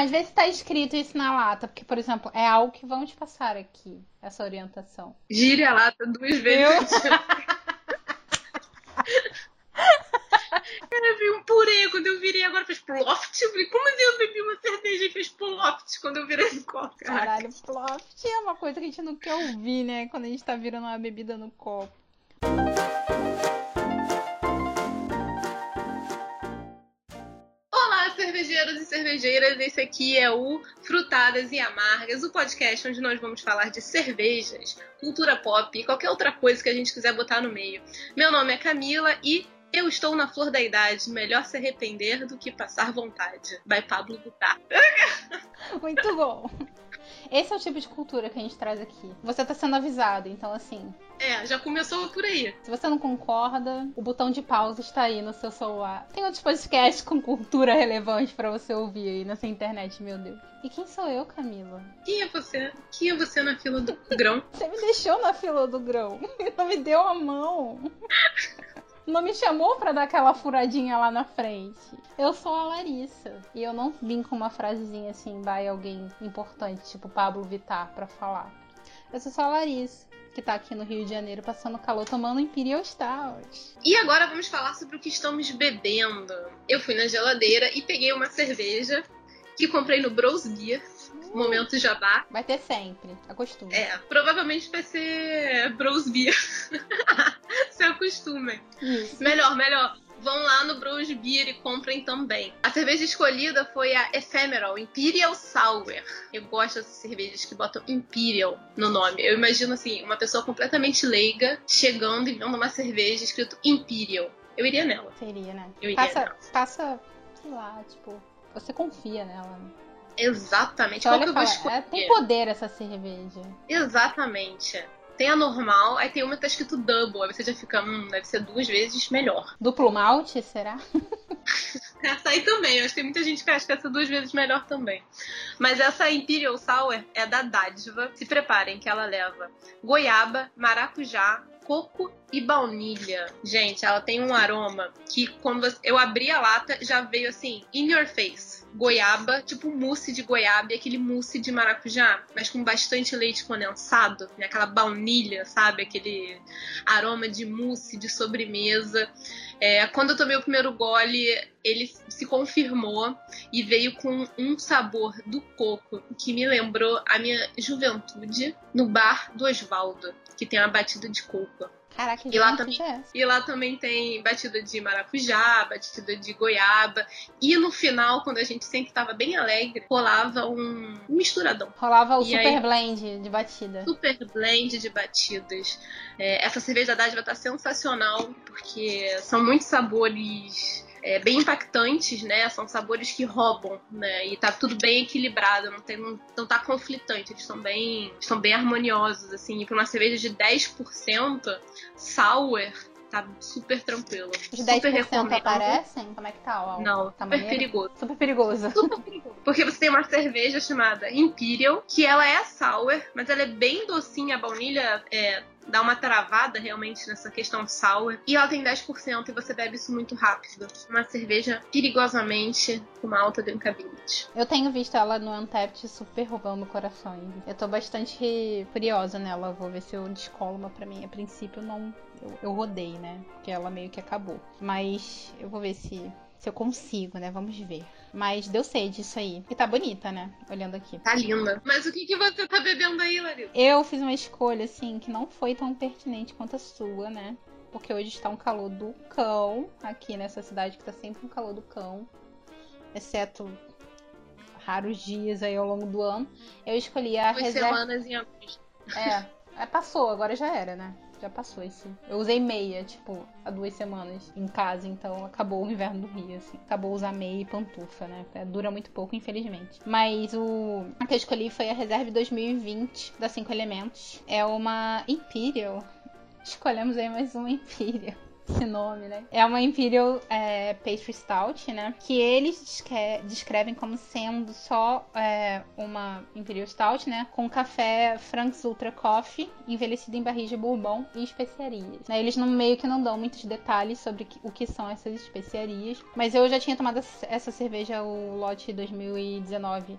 Mas vê se tá escrito isso na lata, porque, por exemplo, é algo que vão te passar aqui, essa orientação. Gire a lata duas vezes. Eu... Cara, vi um purê quando eu virei agora fez ploft. Eu falei, como assim eu bebi uma cerveja e fez ploft quando eu virei no copo? Caralho, ploft é uma coisa que a gente não quer ouvir, né? Quando a gente tá virando uma bebida no copo. Cervejeiros e cervejeiras, esse aqui é o Frutadas e Amargas, o podcast onde nós vamos falar de cervejas, cultura pop e qualquer outra coisa que a gente quiser botar no meio. Meu nome é Camila e eu estou na flor da idade, melhor se arrepender do que passar vontade. Vai Pablo Vittar. Muito bom. Esse é o tipo de cultura que a gente traz aqui. Você tá sendo avisado, então assim. É, já começou por aí. Se você não concorda, o botão de pausa está aí no seu celular. Tem outros podcasts com cultura relevante para você ouvir aí nessa internet, meu Deus. E quem sou eu, Camila? Quem é você? Quem é você na fila do grão? você me deixou na fila do grão. Não me deu a mão não me chamou para dar aquela furadinha lá na frente. Eu sou a Larissa. E eu não vim com uma frasezinha assim, vai alguém importante, tipo Pablo Vittar, para falar. Eu sou só a Larissa, que tá aqui no Rio de Janeiro passando calor, tomando Imperial Stout. E agora vamos falar sobre o que estamos bebendo. Eu fui na geladeira e peguei uma cerveja que comprei no Bros Beer momento jabá. Vai ter sempre, acostume. É, provavelmente vai ser Bros Beer. Se acostumem. Isso. Melhor, melhor. Vão lá no Bros Beer e comprem também. A cerveja escolhida foi a Ephemeral Imperial Sour. Eu gosto dessas cervejas que botam Imperial no nome. Eu imagino assim, uma pessoa completamente leiga chegando e vendo uma cerveja escrito Imperial. Eu iria nela. Seria, né? Eu iria passa, nela. passa, sei lá, tipo, você confia nela, né? Exatamente. Qual que eu? É, tem poder essa cerveja. Exatamente. Tem a normal, aí tem uma que tá escrito double. Aí você já fica, hum, deve ser duas vezes melhor. Duplo malte, será? essa aí também. Eu acho que tem muita gente que acha que essa duas vezes melhor também. Mas essa Imperial Sour é da Dádiva. Se preparem que ela leva goiaba, maracujá, coco e baunilha. Gente, ela tem um aroma que quando eu abri a lata já veio assim, in your face goiaba, tipo mousse de goiaba e aquele mousse de maracujá, mas com bastante leite condensado, né? aquela baunilha, sabe? Aquele aroma de mousse, de sobremesa. É, quando eu tomei o primeiro gole, ele se confirmou e veio com um sabor do coco que me lembrou a minha juventude no bar do Osvaldo, que tem uma batida de coco. Caraca, e lá, também, é e lá também tem batida de maracujá, batida de goiaba. E no final, quando a gente sempre tava bem alegre, rolava um, misturadão. Rolava o e super aí, blend de batida. Super blend de batidas. É, essa cerveja da Dádiva tá sensacional, porque são muitos sabores é, bem impactantes, né? São sabores que roubam, né? E tá tudo bem equilibrado, não, tem, não, não tá conflitante, eles estão bem, estão bem harmoniosos, assim. E pra uma cerveja de 10%, sour, tá super tranquilo. Os 10% super recomendo. aparecem? Como é que tá? Ó, não, tá super perigoso. Super perigoso. Super perigoso. Porque você tem uma cerveja chamada Imperial, que ela é sour, mas ela é bem docinha, a baunilha é dá uma travada realmente nessa questão sour. E ela tem 10% e você bebe isso muito rápido. Uma cerveja perigosamente com uma alta drinkability. Eu tenho visto ela no Untapped super roubando corações. Eu tô bastante curiosa nela. Vou ver se eu descolo uma pra mim. A princípio não. Eu, eu rodei, né? Porque ela meio que acabou. Mas eu vou ver se se eu consigo, né? Vamos ver. Mas deu sede isso aí. E tá bonita, né? Olhando aqui. Tá linda. Mas o que, que você tá bebendo aí, Larissa? Eu fiz uma escolha, assim, que não foi tão pertinente quanto a sua, né? Porque hoje está um calor do cão aqui nessa cidade que tá sempre um calor do cão. Exceto raros dias aí ao longo do ano. Eu escolhi a Duas reserva. semanas em agosto. É, é, passou, agora já era, né? Já passou esse. Eu usei meia, tipo, há duas semanas em casa, então acabou o inverno do Rio, assim. Acabou usar meia e pantufa, né? É, dura muito pouco, infelizmente. Mas o a que eu escolhi foi a Reserve 2020 da 5 Elementos. É uma Imperial. Escolhemos aí mais uma Imperial. Esse nome, né? É uma Imperial é, Pastry Stout, né? Que eles descrevem como sendo só é, uma Imperial Stout, né? Com café Frank's Ultra Coffee, envelhecido em barris de bourbon e especiarias. Né? Eles não meio que não dão muitos detalhes sobre o que são essas especiarias. Mas eu já tinha tomado essa cerveja, o lote 2019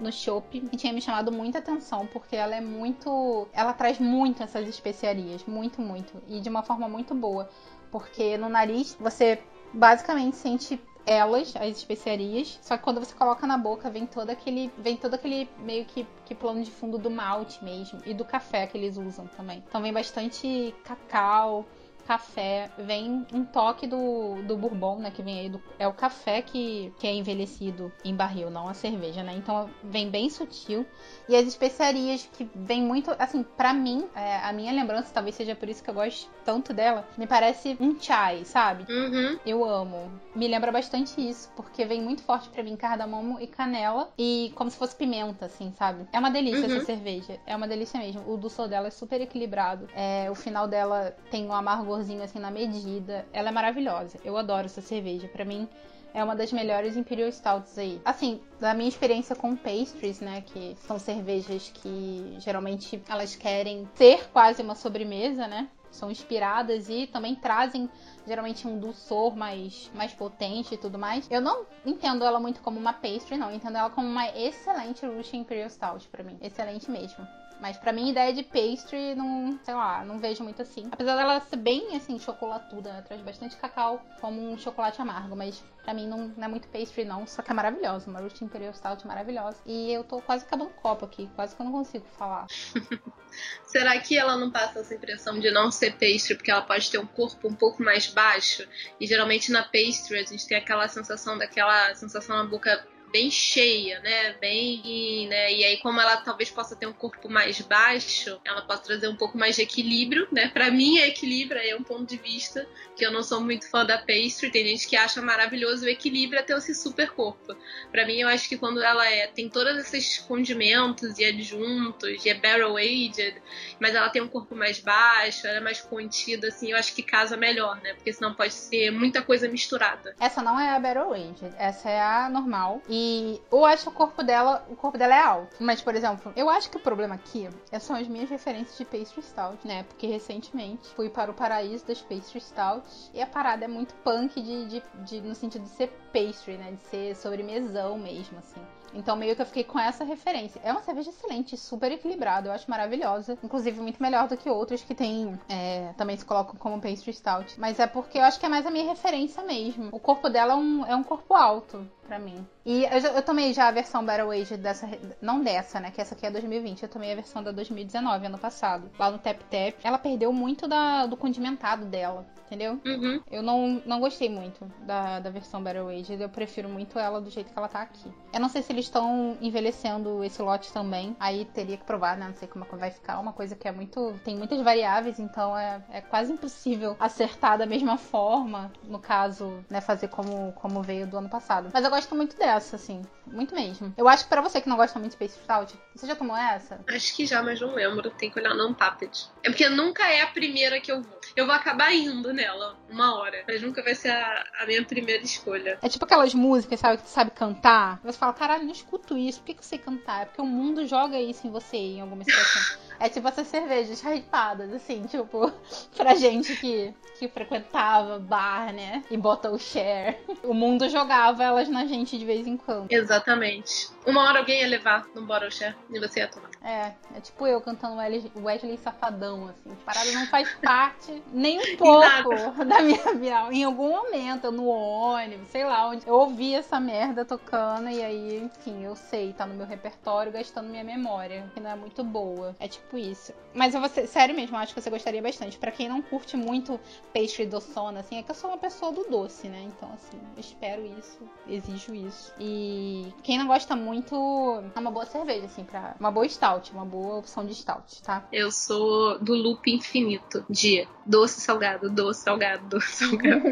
no chopp e tinha me chamado muita atenção porque ela é muito, ela traz muito essas especiarias, muito, muito e de uma forma muito boa, porque no nariz você basicamente sente elas, as especiarias, só que quando você coloca na boca vem todo aquele, vem todo aquele meio que, que plano de fundo do malte mesmo e do café que eles usam também. Então vem bastante cacau, café, vem um toque do, do bourbon, né? Que vem aí do. É o café que, que é envelhecido em barril, não a cerveja, né? Então vem bem sutil. E as especiarias que vem muito. Assim, para mim, é, a minha lembrança, talvez seja por isso que eu gosto tanto dela, me parece um chai, sabe? Uhum. Eu amo. Me lembra bastante isso, porque vem muito forte para mim cardamomo e canela. E como se fosse pimenta, assim, sabe? É uma delícia uhum. essa cerveja. É uma delícia mesmo. O doçor dela é super equilibrado. É, o final dela tem um amargor saborzinho assim na medida. Ela é maravilhosa. Eu adoro essa cerveja. Para mim é uma das melhores Imperial Stouts aí. Assim, da minha experiência com pastries, né, que são cervejas que geralmente elas querem ser quase uma sobremesa, né? São inspiradas e também trazem geralmente um dulçor mais, mais potente e tudo mais. Eu não entendo ela muito como uma pastry, não. Eu entendo ela como uma excelente Russian Imperial Stout para mim. Excelente mesmo. Mas pra mim, ideia de pastry, não, sei lá, não vejo muito assim. Apesar dela ser bem, assim, chocolatuda, né? Traz bastante cacau como um chocolate amargo. Mas pra mim não, não é muito pastry, não. Só que é maravilhosa. Uma Root Imperial Stout maravilhosa. E eu tô quase acabando o copo aqui. Quase que eu não consigo falar. Será que ela não passa essa impressão de não ser pastry porque ela pode ter um corpo um pouco mais baixo? E geralmente na pastry a gente tem aquela sensação daquela sensação na boca bem cheia, né? Bem, né? E aí como ela talvez possa ter um corpo mais baixo, ela pode trazer um pouco mais de equilíbrio, né? Para mim é equilíbrio, aí é um ponto de vista que eu não sou muito fã da pastry, tem gente que acha maravilhoso o equilíbrio até esse super corpo. Para mim eu acho que quando ela é tem todos esses condimentos e adjuntos, e é barrel aged, mas ela tem um corpo mais baixo, ela é mais contida assim, eu acho que casa melhor, né? Porque senão pode ser muita coisa misturada. Essa não é a barrel aged, essa é a normal. E e eu acho o corpo dela, o corpo dela é alto. Mas, por exemplo, eu acho que o problema aqui são as minhas referências de pastry stout, né? Porque recentemente fui para o paraíso das pastry stouts e a parada é muito punk de, de, de no sentido de ser pastry, né? De ser sobremesão mesmo, assim. Então meio que eu fiquei com essa referência. É uma cerveja excelente, super equilibrada, eu acho maravilhosa. Inclusive muito melhor do que outras que tem, é, também se colocam como pastry stout. Mas é porque eu acho que é mais a minha referência mesmo. O corpo dela é um, é um corpo alto mim. E eu, eu, tomei já a versão Battle Age dessa, não dessa, né, que essa aqui é 2020, eu tomei a versão da 2019, ano passado, lá no Tap Tap. Ela perdeu muito da, do condimentado dela, entendeu? Uhum. Eu não, não gostei muito da, da versão Battle Age, eu prefiro muito ela do jeito que ela tá aqui. Eu não sei se eles estão envelhecendo esse lote também, aí teria que provar, né, não sei como é vai ficar, uma coisa que é muito, tem muitas variáveis, então é, é quase impossível acertar da mesma forma, no caso, né, fazer como, como veio do ano passado. Mas eu gosto muito dessa, assim. Muito mesmo. Eu acho que pra você que não gosta muito de Space Stout, você já tomou essa? Acho que já, mas não lembro. Tem que olhar no Untapped. É porque nunca é a primeira que eu vou. Eu vou acabar indo nela uma hora. Mas nunca vai ser a, a minha primeira escolha. É tipo aquelas músicas, sabe, que você sabe cantar. Você fala, caralho, não escuto isso. Por que, que eu sei cantar? É porque o mundo joga isso em você em alguma situação. É tipo essas cervejas hypadas, assim, tipo, pra gente que, que frequentava bar, né? E bota o share. O mundo jogava elas na gente de vez em quando. Exatamente. Uma hora alguém ia levar no bottle share e você ia tomar. É, é tipo eu cantando Wesley Safadão, assim. Parada não faz parte nem um pouco da minha vida. Em algum momento, no ônibus, sei lá, onde eu ouvi essa merda tocando e aí, enfim, eu sei, tá no meu repertório, gastando minha memória, que não é muito boa. É tipo isso. Mas eu vou ser, sério mesmo, acho que você gostaria bastante. Para quem não curte muito pastry doçona, assim, é que eu sou uma pessoa do doce, né? Então, assim, eu espero isso, exijo isso. E quem não gosta muito, é uma boa cerveja, assim, pra. Uma boa stout, uma boa opção de stout, tá? Eu sou do loop infinito de doce salgado, doce salgado, doce salgado.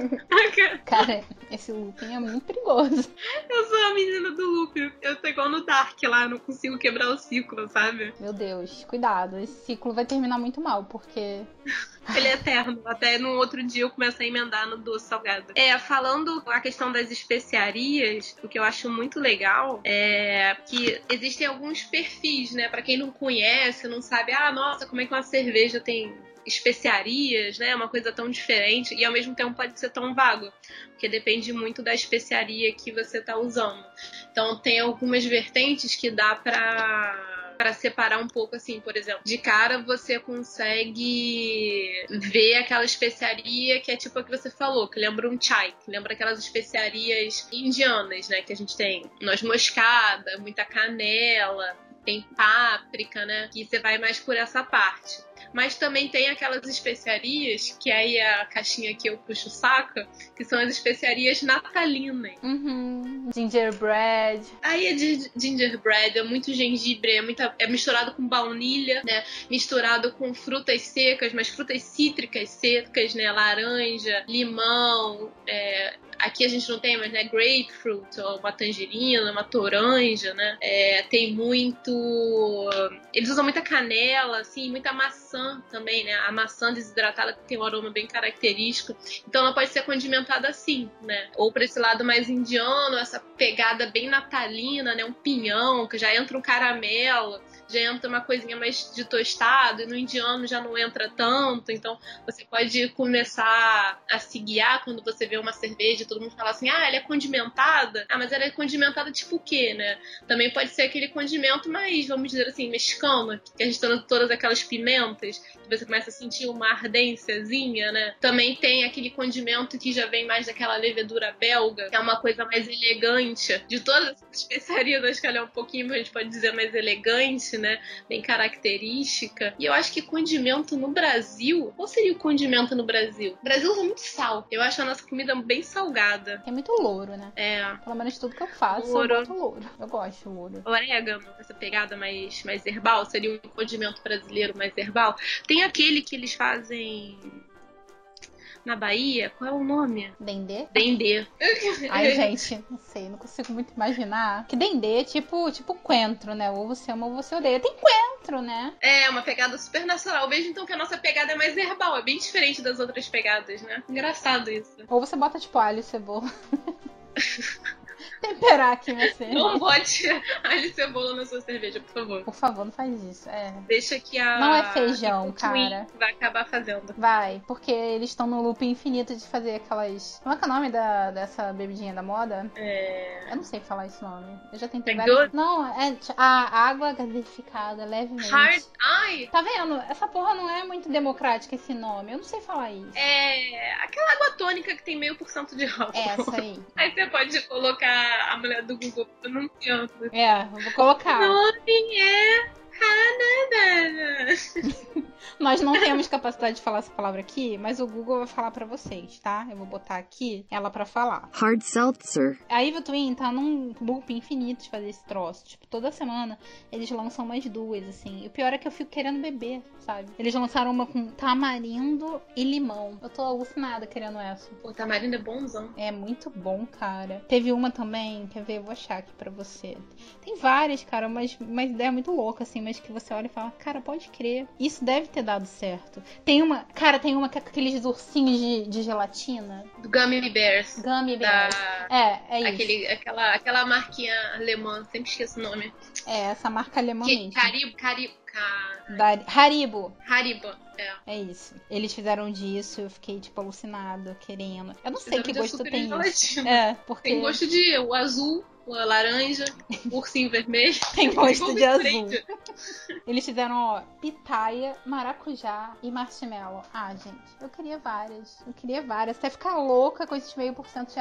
Cara, esse looping é muito perigoso. Eu sou a menina do loop. Eu tô igual no Dark lá, eu não consigo quebrar o ciclo, sabe? Meu Deus, cuidado salgado. Esse ciclo vai terminar muito mal, porque. Ele é eterno. Até no outro dia eu começo a emendar no doce salgado. É, falando a questão das especiarias, o que eu acho muito legal é que existem alguns perfis, né? Para quem não conhece, não sabe, ah, nossa, como é que uma cerveja tem especiarias, né? Uma coisa tão diferente e ao mesmo tempo pode ser tão vago, porque depende muito da especiaria que você está usando. Então tem algumas vertentes que dá para para separar um pouco assim, por exemplo, de cara você consegue ver aquela especiaria que é tipo a que você falou, que lembra um chai, que lembra aquelas especiarias indianas, né, que a gente tem noz moscada, muita canela, tem páprica, né? Que você vai mais por essa parte. Mas também tem aquelas especiarias, que aí é a caixinha que eu puxo o saco, que são as especiarias natalinas. Uhum. Gingerbread. Aí é gingerbread, é muito gengibre, é, muita, é misturado com baunilha, né? Misturado com frutas secas, mas frutas cítricas secas, né? Laranja, limão, é, aqui a gente não tem, mas né, grapefruit, ou uma tangerina, uma toranja, né? É, tem muito. Eles usam muita canela, assim, muita maçã também, né? A maçã desidratada tem um aroma bem característico. Então ela pode ser condimentada assim, né? Ou para esse lado mais indiano, essa pegada bem natalina, né? Um pinhão, que já entra um caramelo já entra uma coisinha mais de tostado, e no indiano já não entra tanto, então você pode começar a se guiar quando você vê uma cerveja e todo mundo fala assim, ah, ela é condimentada, ah, mas ela é condimentada tipo o quê, né? Também pode ser aquele condimento mais, vamos dizer assim, mexicano, que a gente tá todas aquelas pimentas, que você começa a sentir uma ardênciazinha, né? Também tem aquele condimento que já vem mais daquela levedura belga, que é uma coisa mais elegante. De todas as especiarias, acho que ela é um pouquinho, a gente pode dizer, mais elegante, né? Bem característica. E eu acho que condimento no Brasil. Qual seria o condimento no Brasil? O Brasil usa muito sal. Eu acho a nossa comida bem salgada. É muito louro, né? É. Pelo menos tudo que eu faço, louro. eu boto louro. Eu gosto de louro. Orégano, essa pegada mais, mais herbal, seria um condimento brasileiro mais herbal. Tem aquele que eles fazem na Bahia. Qual é o nome? Dendê? Dendê. Ai, gente, não sei, não consigo muito imaginar. Que dendê é tipo, tipo coentro, né? Ou você ama ou você odeia. Tem coentro, né? É, uma pegada super nacional. Vejo então que a nossa pegada é mais herbal, é bem diferente das outras pegadas, né? Engraçado isso. Ou você bota tipo alho e cebola. temperar aqui minha cerveja. Não bote alho e cebola na sua cerveja, por favor. Por favor, não faz isso. É. Deixa que a. Não é feijão, cara. Vai acabar fazendo. Vai, porque eles estão no loop infinito de fazer aquelas. Como é que é o nome da, dessa bebidinha da moda? É. Eu não sei falar esse nome. Eu já tentei várias. Não, é a água gasificada, levemente. Hard. Ai! Tá vendo? Essa porra não é muito democrática esse nome. Eu não sei falar isso. É. Aquela água tônica que tem meio por cento de álcool. Essa aí. Aí você pode colocar a mulher do Google pronunciando. É, vou colocar. O nome é Hanadana. Nós não temos capacidade de falar essa palavra aqui, mas o Google vai falar para vocês, tá? Eu vou botar aqui ela para falar. Hard seltzer. A Evil Twin tá num loop infinito de fazer esse troço. Tipo, toda semana eles lançam mais duas, assim. E o pior é que eu fico querendo beber, sabe? Eles lançaram uma com tamarindo e limão. Eu tô alucinada querendo essa. O tamarindo é bonzão. É muito bom, cara. Teve uma também, quer ver? Eu vou achar aqui pra você. Tem várias, cara, mas uma ideia muito louca, assim, mas que você olha e fala, cara, pode crer. Isso deve ter dado certo. Tem uma. Cara, tem uma que é aqueles ursinhos de, de gelatina. Do Gummy Bears. Gummy Bears. Da... É, é Aquele, isso. Aquela, aquela marquinha alemã, sempre esqueço o nome. É, essa marca alemã que, mesmo. Caribo, Caribo. Da... Haribo. Haribo, é. É isso. Eles fizeram disso, eu fiquei, tipo, alucinada, querendo. Eu não sei que gosto tem isso. É, porque... Tem gosto de o azul, a laranja, ursinho vermelho. Tem gosto de azul. Eles fizeram, ó, pitaia, maracujá e marshmallow. Ah, gente, eu queria várias. Eu queria várias. Até ficar louca com esses meio por cento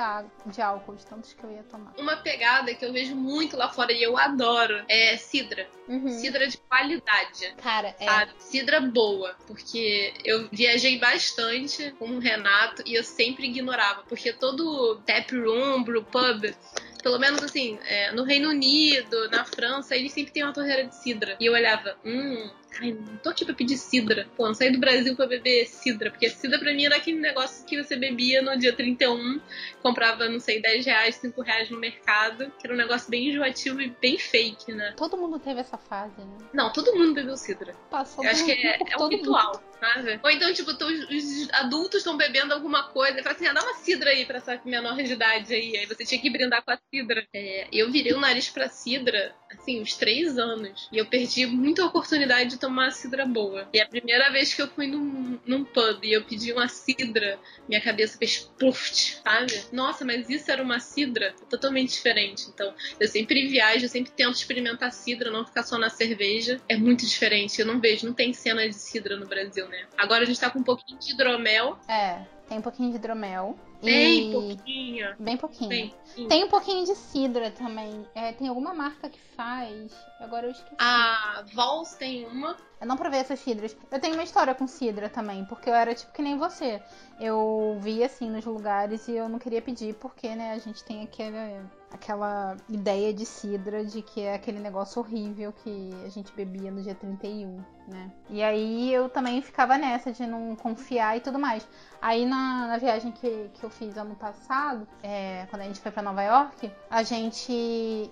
de, álcool, de tantos que eu ia tomar. Uma pegada que eu vejo muito lá fora e eu adoro é cidra. Uhum. Cidra de qualidade. Cara, é. Sabe? Cidra boa. Porque eu viajei bastante com o Renato e eu sempre ignorava. Porque todo tap room, brew pub pelo menos assim, é, no Reino Unido, na França, eles sempre têm uma torneira de cidra. E eu olhava, hum, Ai, não tô aqui pra pedir cidra. Pô, não saí do Brasil pra beber cidra. Porque cidra pra mim era aquele negócio que você bebia no dia 31, comprava, não sei, 10 reais, 5 reais no mercado. Que era um negócio bem enjoativo e bem fake, né? Todo mundo teve essa fase, né? Não, todo mundo bebeu cidra. Passou Eu acho que é, é um ritual, mundo. sabe? Ou então, tipo, os adultos estão bebendo alguma coisa e fala assim, ah, dá uma cidra aí pra essa menor de idade aí. Aí você tinha que brindar com a cidra. É, eu virei o nariz pra cidra, assim, uns 3 anos. E eu perdi muita oportunidade de tomar cidra boa. E a primeira vez que eu fui num, num pub e eu pedi uma cidra, minha cabeça fez pluft, sabe? Nossa, mas isso era uma cidra totalmente diferente. Então, eu sempre viajo, eu sempre tento experimentar cidra, não ficar só na cerveja. É muito diferente. Eu não vejo, não tem cena de cidra no Brasil, né? Agora a gente tá com um pouquinho de hidromel. É, tem um pouquinho de hidromel. Bem e... pouquinho. Bem pouquinho. Bem. Tem um pouquinho de cidra também. É, tem alguma marca que faz. Agora eu esqueci. A Vols tem uma. Eu não provei essas cidras. Eu tenho uma história com cidra também, porque eu era tipo que nem você. Eu via assim nos lugares e eu não queria pedir, porque, né, a gente tem aquela, aquela ideia de cidra de que é aquele negócio horrível que a gente bebia no dia 31, né? E aí eu também ficava nessa de não confiar e tudo mais. Aí na, na viagem que, que eu fiz ano passado, é, quando a gente foi pra Nova York, a gente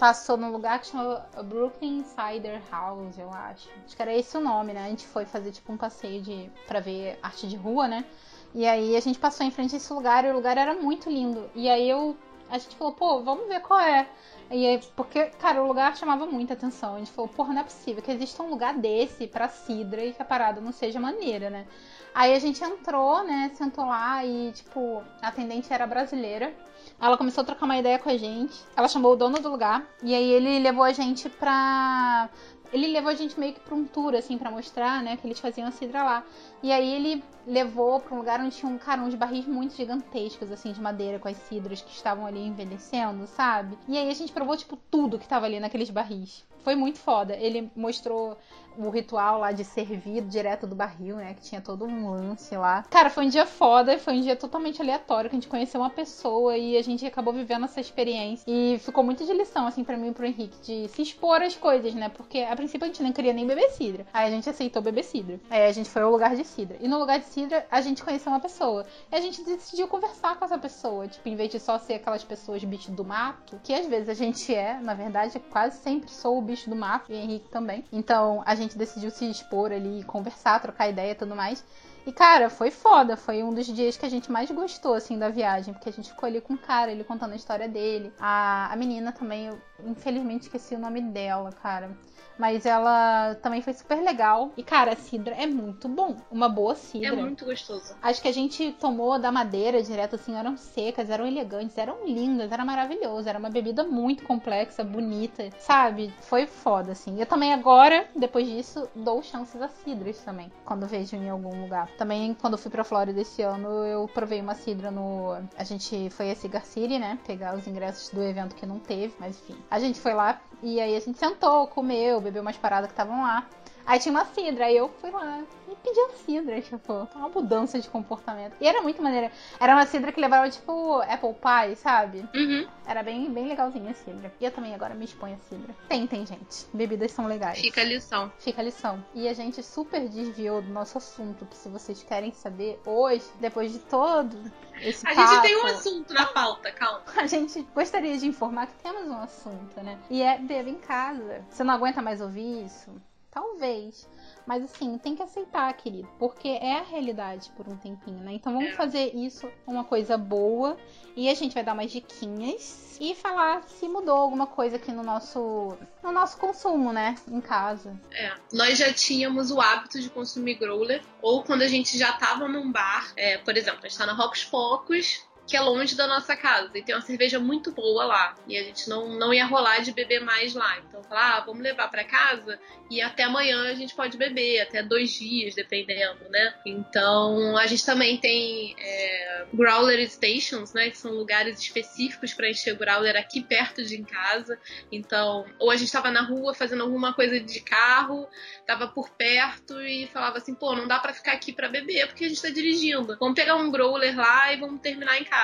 passou num lugar que chama Brooklyn Cider House, eu acho. Acho que era esse o nome, né? A gente foi fazer tipo um passeio de para ver arte de rua, né? E aí a gente passou em frente a esse lugar e o lugar era muito lindo. E aí eu a gente falou, pô, vamos ver qual é. E aí, porque, cara, o lugar chamava muita atenção. A gente falou, porra, não é possível que exista um lugar desse pra Cidra e que a parada não seja maneira, né? Aí a gente entrou, né, sentou lá e, tipo, a atendente era brasileira. Ela começou a trocar uma ideia com a gente. Ela chamou o dono do lugar. E aí ele levou a gente pra. Ele levou a gente meio que pra um tour, assim, pra mostrar, né, que eles faziam a cidra lá. E aí ele levou pra um lugar onde tinha um cara, uns barris muito gigantescos, assim, de madeira, com as cidras que estavam ali envelhecendo, sabe? E aí a gente provou, tipo, tudo que tava ali naqueles barris. Foi muito foda. Ele mostrou o ritual lá de servir direto do barril, né? Que tinha todo um lance lá. Cara, foi um dia foda, foi um dia totalmente aleatório, que a gente conheceu uma pessoa e a gente acabou vivendo essa experiência. E ficou muito de lição, assim, para mim e pro Henrique, de se expor às coisas, né? Porque a princípio a gente nem queria nem beber cidra. Aí a gente aceitou beber cidra. Aí a gente foi ao lugar de cidra. E no lugar de cidra, a gente conheceu uma pessoa. E a gente decidiu conversar com essa pessoa. Tipo, em vez de só ser aquelas pessoas bicho do mato, que às vezes a gente é, na verdade, quase sempre sou o bicho do mato, e Henrique também. Então a gente decidiu se expor ali, conversar, trocar ideia e tudo mais. E, cara, foi foda. Foi um dos dias que a gente mais gostou, assim, da viagem. Porque a gente ficou ali com o cara, ele contando a história dele. A, a menina também, eu infelizmente esqueci o nome dela, cara. Mas ela também foi super legal. E, cara, a cidra é muito bom. Uma boa cidra. É muito gostoso. As que a gente tomou da madeira direto, assim, eram secas, eram elegantes, eram lindas, era maravilhoso. Era uma bebida muito complexa, bonita, sabe? Foi foda, assim. Eu também agora, depois disso, dou chances a cidras também, quando vejo em algum lugar. Também, quando fui pra Flórida esse ano, eu provei uma cidra no. A gente foi a Cigar City, né? Pegar os ingressos do evento que não teve, mas enfim. A gente foi lá e aí a gente sentou, comeu, bebeu umas paradas que estavam lá. Aí tinha uma cidra, aí eu fui lá e pedi a cidra, tipo, uma mudança de comportamento. E era muito maneira. Era uma cidra que levava, tipo, apple pie, sabe? Uhum. Era bem, bem legalzinha a cidra. E eu também agora me exponho a cidra. Tentem, gente. Bebidas são legais. Fica a lição. Fica a lição. E a gente super desviou do nosso assunto, que se vocês querem saber hoje, depois de todo esse A papo, gente tem um assunto na pauta, calma. a gente gostaria de informar que temos um assunto, né? E é beba em casa. Você não aguenta mais ouvir isso? Talvez. Mas assim, tem que aceitar, querido. Porque é a realidade por um tempinho, né? Então vamos É. fazer isso uma coisa boa. E a gente vai dar umas diquinhas. E falar se mudou alguma coisa aqui no nosso, no nosso consumo, né? Em casa. É, nós já tínhamos o hábito de consumir growler, ou quando a gente já tava num bar, é, por exemplo, a gente tá na Rocos Pocos, que é longe da nossa casa, e tem uma cerveja muito boa lá, e a gente não, não ia rolar de beber mais lá. Então, falar, ah, vamos levar pra casa, e até amanhã a gente pode beber, até dois dias, dependendo, né? Então, a gente também tem é, growler stations, né, que são lugares específicos para encher growler aqui perto de em casa. Então, ou a gente tava na rua fazendo alguma coisa de carro, tava por perto e falava assim, pô, não dá pra ficar aqui pra beber porque a gente tá dirigindo. Vamos pegar um growler lá e vamos terminar em casa.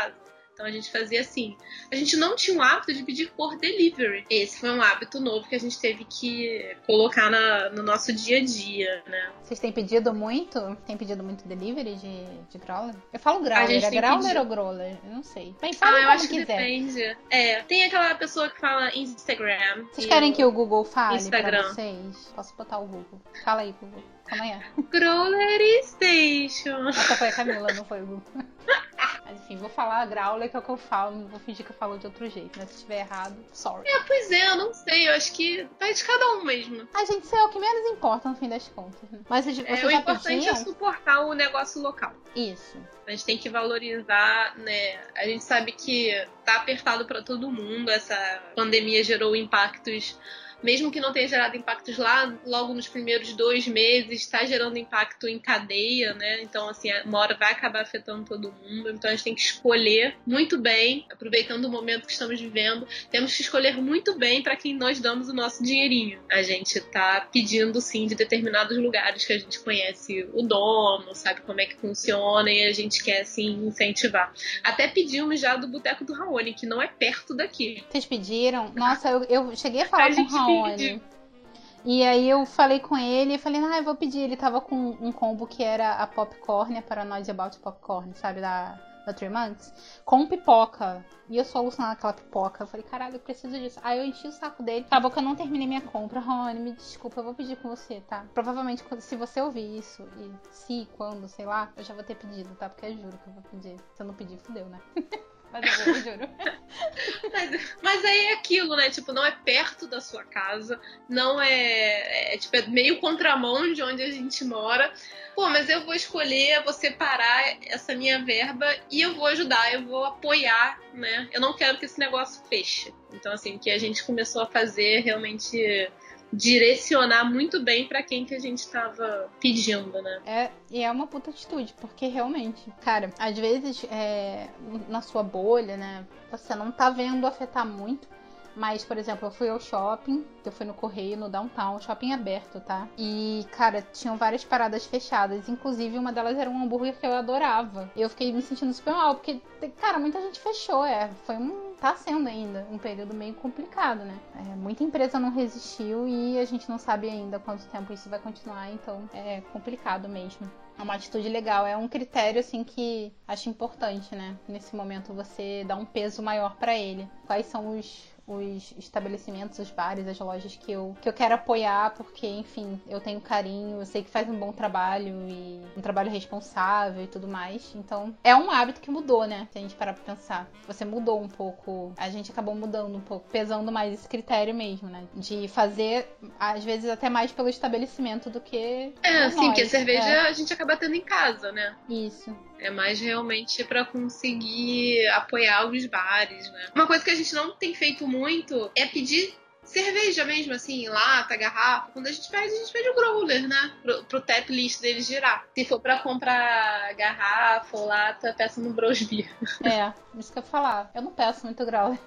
Então a gente fazia assim. A gente não tinha o hábito de pedir por delivery. Esse foi um hábito novo que a gente teve que colocar na, no nosso dia a dia, né? Vocês têm pedido muito? Tem pedido muito delivery de, de growler? Eu falo growler, é growler pedido. ou growler? Eu não sei. Bem, fala ah, eu acho quiser. que depende. É, tem aquela pessoa que fala Instagram. Vocês querem que o Google fale Instagram. pra vocês? Posso botar o Google. Fala aí, Google. Amanhã. Growler Station. Essa foi a Camila, não foi o Google. Mas enfim, vou falar Growler, que é o que eu falo, não vou fingir que eu falo de outro jeito, né? Se estiver errado, sorry. É, pois é, eu não sei, eu acho que vai de cada um mesmo. A gente, isso é o que menos importa no fim das contas. Né? Mas você é, o importante é suportar o negócio local. Isso. A gente tem que valorizar, né? A gente sabe que tá apertado para todo mundo, essa pandemia gerou impactos mesmo que não tenha gerado impactos lá logo nos primeiros dois meses, está gerando impacto em cadeia, né? Então, assim, uma hora vai acabar afetando todo mundo. Então, a gente tem que escolher muito bem, aproveitando o momento que estamos vivendo, temos que escolher muito bem para quem nós damos o nosso dinheirinho. A gente tá pedindo, sim, de determinados lugares que a gente conhece o dono, sabe como é que funciona e a gente quer, assim, incentivar. Até pedimos já do Boteco do Raoni, que não é perto daqui. Vocês pediram? Nossa, eu, eu cheguei a falar a com o Raoni e aí eu falei com ele e falei, ah, eu vou pedir. Ele tava com um combo que era a popcorn, a Paranoid About Popcorn, sabe, da, da Three Months, com pipoca. E eu sou alucinada naquela pipoca. Eu falei, caralho, eu preciso disso. Aí eu enchi o saco dele. Acabou que eu não terminei minha compra. Rony, me desculpa, eu vou pedir com você, tá? Provavelmente, se você ouvir isso, e se, quando, sei lá, eu já vou ter pedido, tá? Porque eu juro que eu vou pedir. Se eu não pedir, fudeu, né? Mas mas, aí é aquilo, né? Tipo, não é perto da sua casa, não é, é, tipo, é meio contramão de onde a gente mora. Pô, mas eu vou escolher, vou separar essa minha verba e eu vou ajudar, eu vou apoiar, né? Eu não quero que esse negócio feche. Então, assim, que a gente começou a fazer realmente direcionar muito bem para quem que a gente tava pedindo, né? É, e é uma puta atitude, porque realmente, cara, às vezes é, na sua bolha, né, você não tá vendo afetar muito, mas, por exemplo, eu fui ao shopping, eu fui no Correio, no Downtown, shopping aberto, tá? E, cara, tinham várias paradas fechadas. Inclusive, uma delas era um hambúrguer que eu adorava. Eu fiquei me sentindo super mal, porque, cara, muita gente fechou, é. Foi um. tá sendo ainda um período meio complicado, né? É, muita empresa não resistiu e a gente não sabe ainda quanto tempo isso vai continuar, então é complicado mesmo. É uma atitude legal, é um critério assim que acho importante, né? Nesse momento você dá um peso maior para ele. Quais são os os estabelecimentos, os bares, as lojas que eu, que eu quero apoiar, porque, enfim, eu tenho carinho, eu sei que faz um bom trabalho e um trabalho responsável e tudo mais. Então, é um hábito que mudou, né? Se a gente parar pra pensar. Você mudou um pouco, a gente acabou mudando um pouco, pesando mais esse critério mesmo, né? De fazer, às vezes, até mais pelo estabelecimento do que. É, sim, porque a cerveja é. a gente acaba tendo em casa, né? Isso. É mais realmente para conseguir apoiar os bares, né? Uma coisa que a gente não tem feito muito é pedir cerveja mesmo, assim, lata, garrafa. Quando a gente pede, a gente pede o growler, né? Pro, pro tap list dele girar. Se for pra comprar garrafa ou lata, peça no Brosby. É, isso que eu ia falar. Eu não peço muito growler.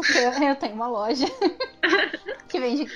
Porque eu tenho uma loja que vende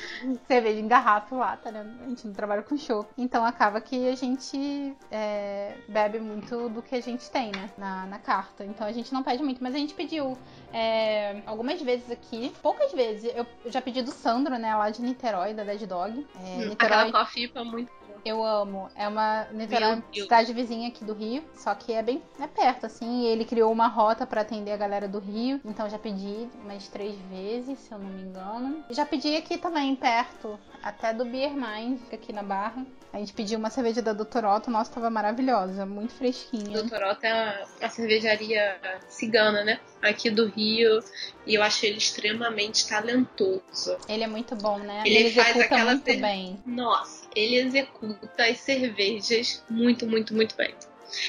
cerveja em garrafa e lata, né? A gente não trabalha com show. Então acaba que a gente é, bebe muito do que a gente tem, né? Na, na carta. Então a gente não pede muito, mas a gente pediu é, algumas vezes aqui. Poucas vezes. Eu já pedi do Sandro, né? Lá de Niterói, da Dead Dog. É, hum, Niterói... Aquela muito eu amo. É uma Niterói, cidade vizinha aqui do Rio, só que é bem é perto, assim. Ele criou uma rota para atender a galera do Rio, então já pedi umas três vezes, se eu não me engano. Já pedi aqui também, perto, até do Beer Mind, aqui na Barra. A gente pediu uma cerveja da Dr. Otto, nossa, tava maravilhosa, muito fresquinha. Dr. Otto é a cervejaria cigana, né? Aqui do Rio. E eu acho ele extremamente talentoso. Ele é muito bom, né? Ele, ele faz aquela muito bem. Nossa, ele executa as cervejas muito, muito, muito bem.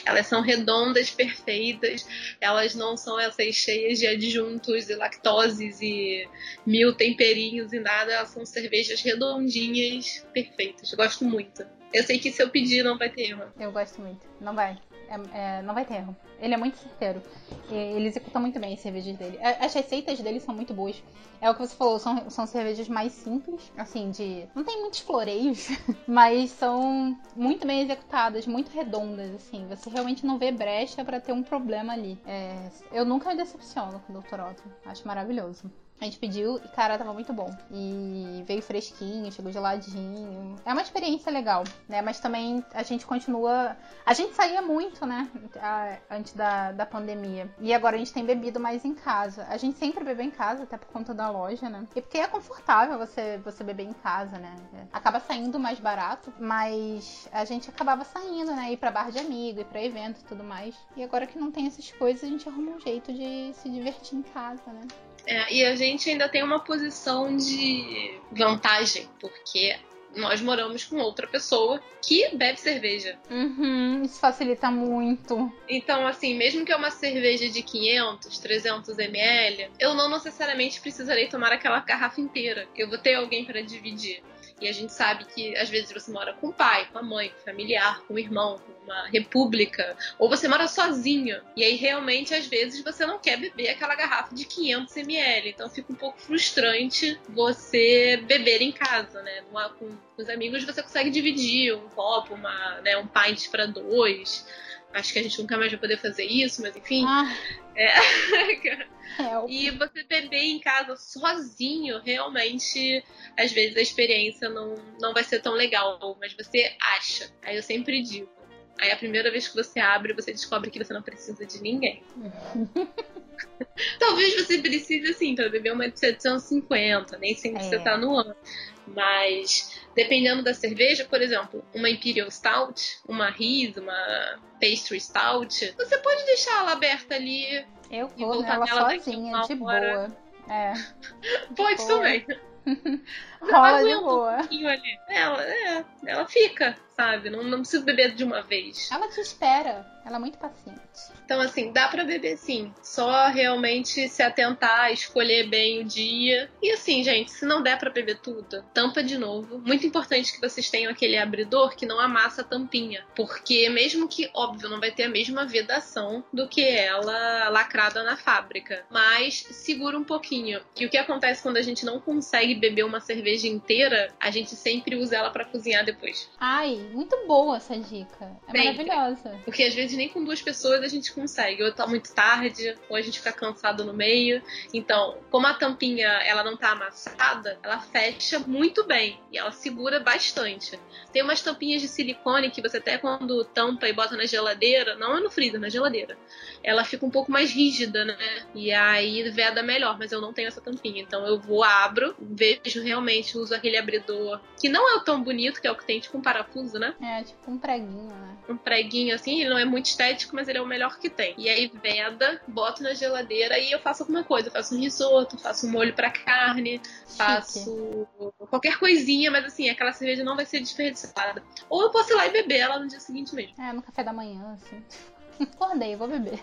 Elas são redondas, perfeitas, elas não são essas cheias de adjuntos e lactoses e mil temperinhos e nada, elas são cervejas redondinhas, perfeitas. Gosto muito. Eu sei que se eu pedir não vai ter erro. Eu gosto muito. Não vai. É, é, não vai ter erro. Ele é muito certeiro. Ele executa muito bem as cervejas dele. As receitas dele são muito boas. É o que você falou, são, são cervejas mais simples, assim, de. Não tem muitos floreios, mas são muito bem executadas, muito redondas, assim. Você realmente não vê brecha para ter um problema ali. É, eu nunca me decepciono com o Dr. Otto. Acho maravilhoso. A gente pediu e, cara, tava muito bom. E veio fresquinho, chegou geladinho. É uma experiência legal, né? Mas também a gente continua. A gente saía muito, né? Antes da, da pandemia. E agora a gente tem bebido mais em casa. A gente sempre bebeu em casa, até por conta da loja, né? E porque é confortável você, você beber em casa, né? Acaba saindo mais barato, mas a gente acabava saindo, né? Ir pra bar de amigo, ir pra evento e tudo mais. E agora que não tem essas coisas, a gente arruma um jeito de se divertir em casa, né? É, e a gente ainda tem uma posição de vantagem, porque nós moramos com outra pessoa que bebe cerveja. Uhum, isso facilita muito. Então, assim, mesmo que é uma cerveja de 500, 300 ml, eu não necessariamente precisarei tomar aquela garrafa inteira. Eu vou ter alguém para dividir. E a gente sabe que às vezes você mora com o pai, com a mãe, com o familiar, com o irmão, com uma república, ou você mora sozinho. E aí realmente às vezes você não quer beber aquela garrafa de 500 ml. Então fica um pouco frustrante você beber em casa, né? Com, com os amigos você consegue dividir um copo, uma, né, um pint para dois. Acho que a gente nunca mais vai poder fazer isso, mas enfim. Ah. É. e você beber em casa sozinho, realmente, às vezes a experiência não, não vai ser tão legal, mas você acha. Aí eu sempre digo. Aí a primeira vez que você abre, você descobre que você não precisa de ninguém. Talvez você precise, assim, para beber uma de 750, nem sempre é. você tá no ano. Mas dependendo da cerveja, por exemplo, uma Imperial Stout, uma Riz, uma Pastry Stout, você pode deixar ela aberta ali. Eu vou nela sozinha, de boa. É. pode boa. também. Rola de boa. Um ali. Ela, é, ela fica, sabe? Não, não preciso beber de uma vez. Ela te espera. Ela é muito paciente. Então, assim, dá para beber sim. Só realmente se atentar, escolher bem o dia. E assim, gente, se não der para beber tudo, tampa de novo. Muito importante que vocês tenham aquele abridor que não amassa a tampinha. Porque mesmo que, óbvio, não vai ter a mesma vedação do que ela lacrada na fábrica. Mas segura um pouquinho. E o que acontece quando a gente não consegue beber uma cerveja inteira, a gente sempre usa ela para cozinhar depois. Ai, muito boa essa dica. É sempre. maravilhosa. Porque às vezes nem com duas pessoas a gente consegue. Ou tá muito tarde, ou a gente fica cansado no meio. Então, como a tampinha ela não tá amassada, ela fecha muito bem e ela segura bastante. Tem umas tampinhas de silicone que você até quando tampa e bota na geladeira, não é no freezer, na geladeira, ela fica um pouco mais rígida, né? E aí veda melhor, mas eu não tenho essa tampinha. Então eu vou, abro, vejo realmente, uso aquele abridor que não é tão bonito, que é o que tem tipo um parafuso, né? É, tipo um preguinho, né? Um preguinho assim, ele não é muito estético, mas ele é o melhor que tem. E aí veda, boto na geladeira e eu faço alguma coisa. Eu faço um risoto, faço um molho para carne, Chique. faço qualquer coisinha, mas assim, aquela cerveja não vai ser desperdiçada. Ou eu posso ir lá e beber ela no dia seguinte mesmo. É, no café da manhã, assim. Acordei, vou beber.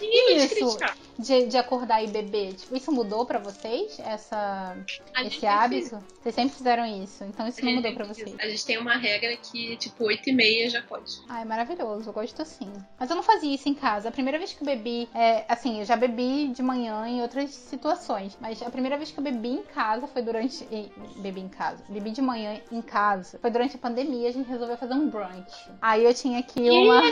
E isso de, de acordar e beber, tipo, isso mudou para vocês? Essa, esse hábito? Fez. Vocês sempre fizeram isso, então isso não mudou para vocês. A gente tem uma regra que, tipo, 8 e meia já pode. É maravilhoso, eu gosto assim. Mas eu não fazia isso em casa. A primeira vez que eu bebi, é, assim, eu já bebi de manhã em outras situações, mas a primeira vez que eu bebi em casa foi durante. Bebi em casa. Bebi de manhã em casa. Foi durante a pandemia, a gente resolveu fazer um brunch. Aí eu tinha aqui uma.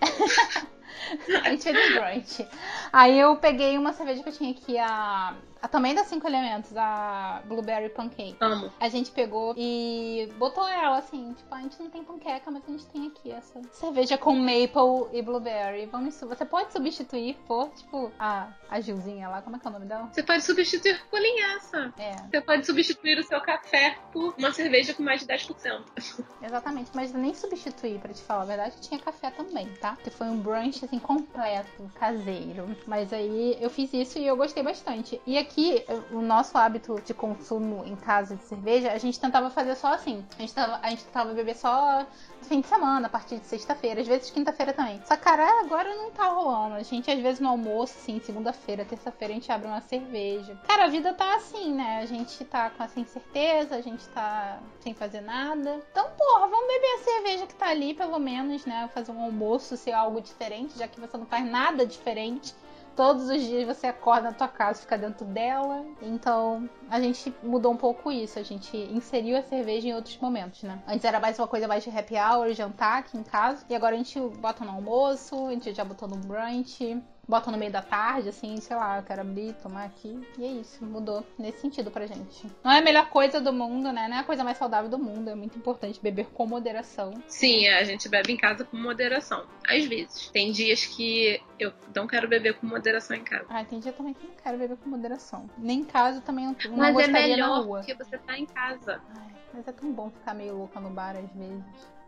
a gente fez um brunch. Aí eu peguei uma cerveja que eu tinha aqui, a a, também das cinco elementos, a Blueberry Pancake. Amo. A gente pegou e botou ela assim, tipo, a gente não tem panqueca, mas a gente tem aqui essa cerveja com maple e blueberry. Vamos Você pode substituir por, tipo, a, a Gilzinha lá, como é que é o nome dela? Você pode substituir por linhaça. É. Você pode substituir o seu café por uma cerveja com mais de 10%. Exatamente, mas nem substituir, pra te falar a verdade, tinha café também, tá? Que foi um brunch, assim, completo, caseiro. Mas aí eu fiz isso e eu gostei bastante. E aqui aqui, o nosso hábito de consumo em casa de cerveja, a gente tentava fazer só assim. A gente tava, a gente tentava beber só no fim de semana, a partir de sexta-feira, às vezes quinta-feira também. Só cara, agora não tá rolando. A gente, às vezes, no almoço, assim, segunda-feira, terça-feira, a gente abre uma cerveja. Cara, a vida tá assim, né? A gente tá com essa incerteza, a gente tá sem fazer nada. Então, porra, vamos beber a cerveja que tá ali, pelo menos, né? Fazer um almoço, ser algo diferente, já que você não faz nada diferente todos os dias você acorda na tua casa fica dentro dela. Então, a gente mudou um pouco isso. A gente inseriu a cerveja em outros momentos, né? Antes era mais uma coisa mais de happy hour, jantar aqui em casa. E agora a gente bota no almoço, a gente já botou no brunch bota no meio da tarde, assim, sei lá, eu quero abrir, tomar aqui. E é isso, mudou nesse sentido pra gente. Não é a melhor coisa do mundo, né? Não é a coisa mais saudável do mundo. É muito importante beber com moderação. Sim, a gente bebe em casa com moderação. Às vezes. Tem dias que eu não quero beber com moderação em casa. Ah, tem dia também que não quero beber com moderação. Nem em casa também não, não Mas é melhor na rua. porque você tá em casa. Ai, mas é tão bom ficar meio louca no bar às vezes.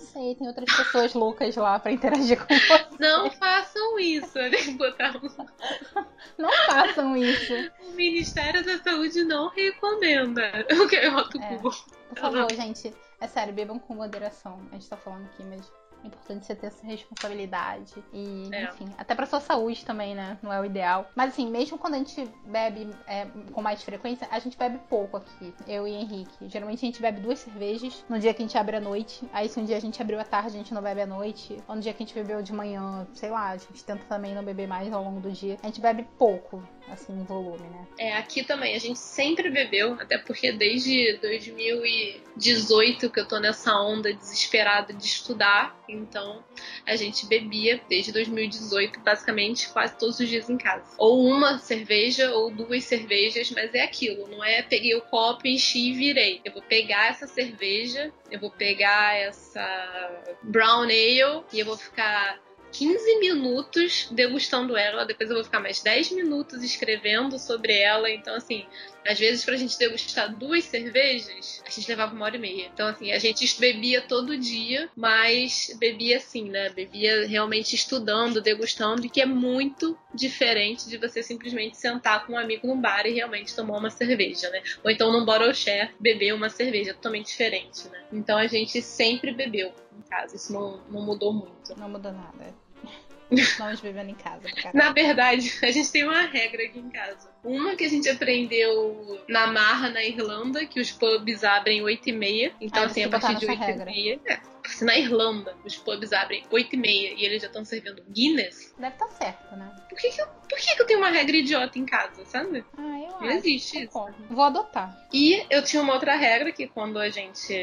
Não sei, tem outras pessoas loucas lá pra interagir com você. Não façam isso, né? Botar um... Não façam isso. O Ministério da Saúde não recomenda. Eu quero o É. Google. Por favor, gente. É sério, bebam com moderação. A gente tá falando aqui, mas é importante você ter essa responsabilidade. E, É. enfim, até pra sua saúde também, né? Não é o ideal. Mas assim, mesmo quando a gente bebe é, com mais frequência, a gente bebe pouco aqui. Eu e Henrique. Geralmente a gente bebe duas cervejas no dia que a gente abre à noite. Aí se um dia a gente abriu à tarde, a gente não bebe à noite. Ou no dia que a gente bebeu de manhã, sei lá, a gente tenta também não beber mais ao longo do dia. A gente bebe pouco, assim, em volume, né? É, aqui também, a gente sempre bebeu, até porque desde 2018 que eu tô nessa onda desesperada de estudar, então a gente bebia desde 2018, basicamente quase todos os dias em casa. Ou uma cerveja ou duas cervejas, mas é aquilo, não é peguei o copo, enchi e virei. Eu vou pegar essa cerveja, eu vou pegar essa brown ale e eu vou ficar 15 minutos degustando ela, depois eu vou ficar mais 10 minutos escrevendo sobre ela. Então, assim, às vezes pra gente degustar duas cervejas, a gente levava uma hora e meia. Então, assim, a gente bebia todo dia, mas bebia assim, né? Bebia realmente estudando, degustando, e que é muito diferente de você simplesmente sentar com um amigo num bar e realmente tomar uma cerveja, né? Ou então num bottle share, beber uma cerveja, totalmente diferente, né? Então a gente sempre bebeu em casa, isso não, não mudou muito. Não muda nada. Estamos bebendo em casa. cara. Na verdade, a gente tem uma regra aqui em casa. Uma que a gente aprendeu na Marra, na Irlanda, que os pubs abrem 8 e meia. Então, Ah, assim, a partir de botaram 8 essa e regra. meia... É, se na Irlanda os pubs abrem 8 e meia e eles já estão servindo Guinness, Deve estar certo, né? por que que, eu, por que que eu tenho uma regra idiota em casa, sabe? Ah, eu Não acho. existe isso. Vou adotar. E eu tinha uma outra regra que quando a gente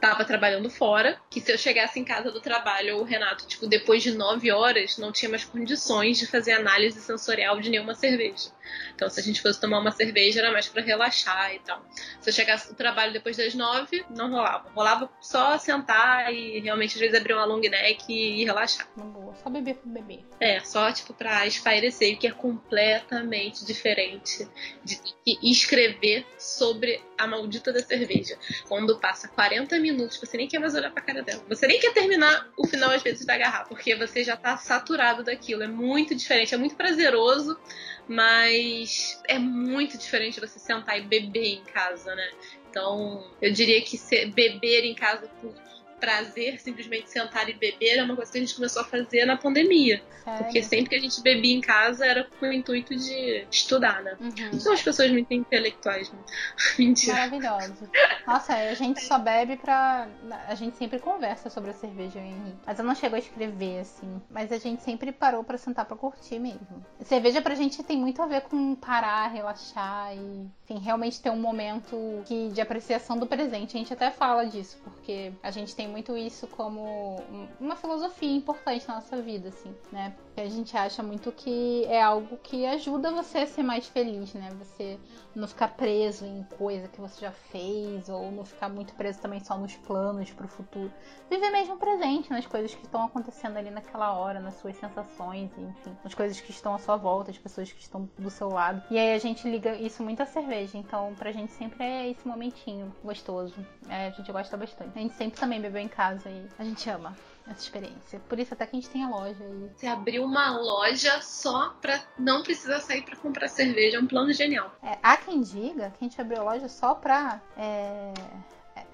tava trabalhando fora, que se eu chegasse em casa do trabalho, o Renato, tipo, depois de nove horas, não tinha mais condições de fazer análise sensorial de nenhuma cerveja. Então, se a gente fosse tomar uma cerveja, era mais pra relaxar e tal. Se eu chegasse do trabalho depois das nove, não rolava. Rolava só sentar e realmente às vezes abrir uma long neck e relaxar. Uma boa. Só beber por beber. É, só tipo pra espairecer, o que é completamente diferente de escrever sobre a maldita da cerveja. Quando passa 40 minutos, você nem quer mais olhar pra cara dela. Você nem quer terminar o final, às vezes, da garrafa, porque você já tá saturado daquilo. É muito diferente, é muito prazeroso, mas é muito diferente você sentar e beber em casa, né? Então, eu diria que beber em casa por prazer, simplesmente sentar e beber, é uma coisa que a gente começou a fazer na pandemia. Sério. Porque sempre que a gente bebia em casa era com o intuito de estudar, né? Uhum. São as pessoas muito intelectuais, né? Mentira. Maravilhoso. Nossa, a gente só bebe pra. A gente sempre conversa sobre a cerveja, eu e Henrique. Mas eu não chego a escrever, assim. Mas a gente sempre parou pra sentar pra curtir mesmo. Cerveja pra gente tem muito a ver com parar, relaxar e, enfim, realmente ter um momento que, de apreciação do presente. A gente até fala disso, porque a gente tem muito isso como um- uma filosofia importante na nossa vida, assim, né? Porque a gente acha muito que é algo que ajuda você a ser mais feliz, né? Você não ficar preso em coisa que você já fez, ou não ficar muito preso também só nos planos pro futuro. Viver mesmo o presente, nas coisas que estão acontecendo ali naquela hora, nas suas sensações, enfim, nas coisas que estão à sua volta, as pessoas que estão do seu lado. E aí a gente liga isso muito à cerveja. cerveja. Então, pra gente sempre é esse momentinho gostoso. É, a gente gosta bastante. A gente sempre também bebeu em casa e a gente ama essa experiência. Por isso até que a gente tem a loja aí. Você abriu uma loja só pra não precisar sair pra comprar cerveja. É um plano genial. É, há quem diga que a gente abriu a loja só pra. É...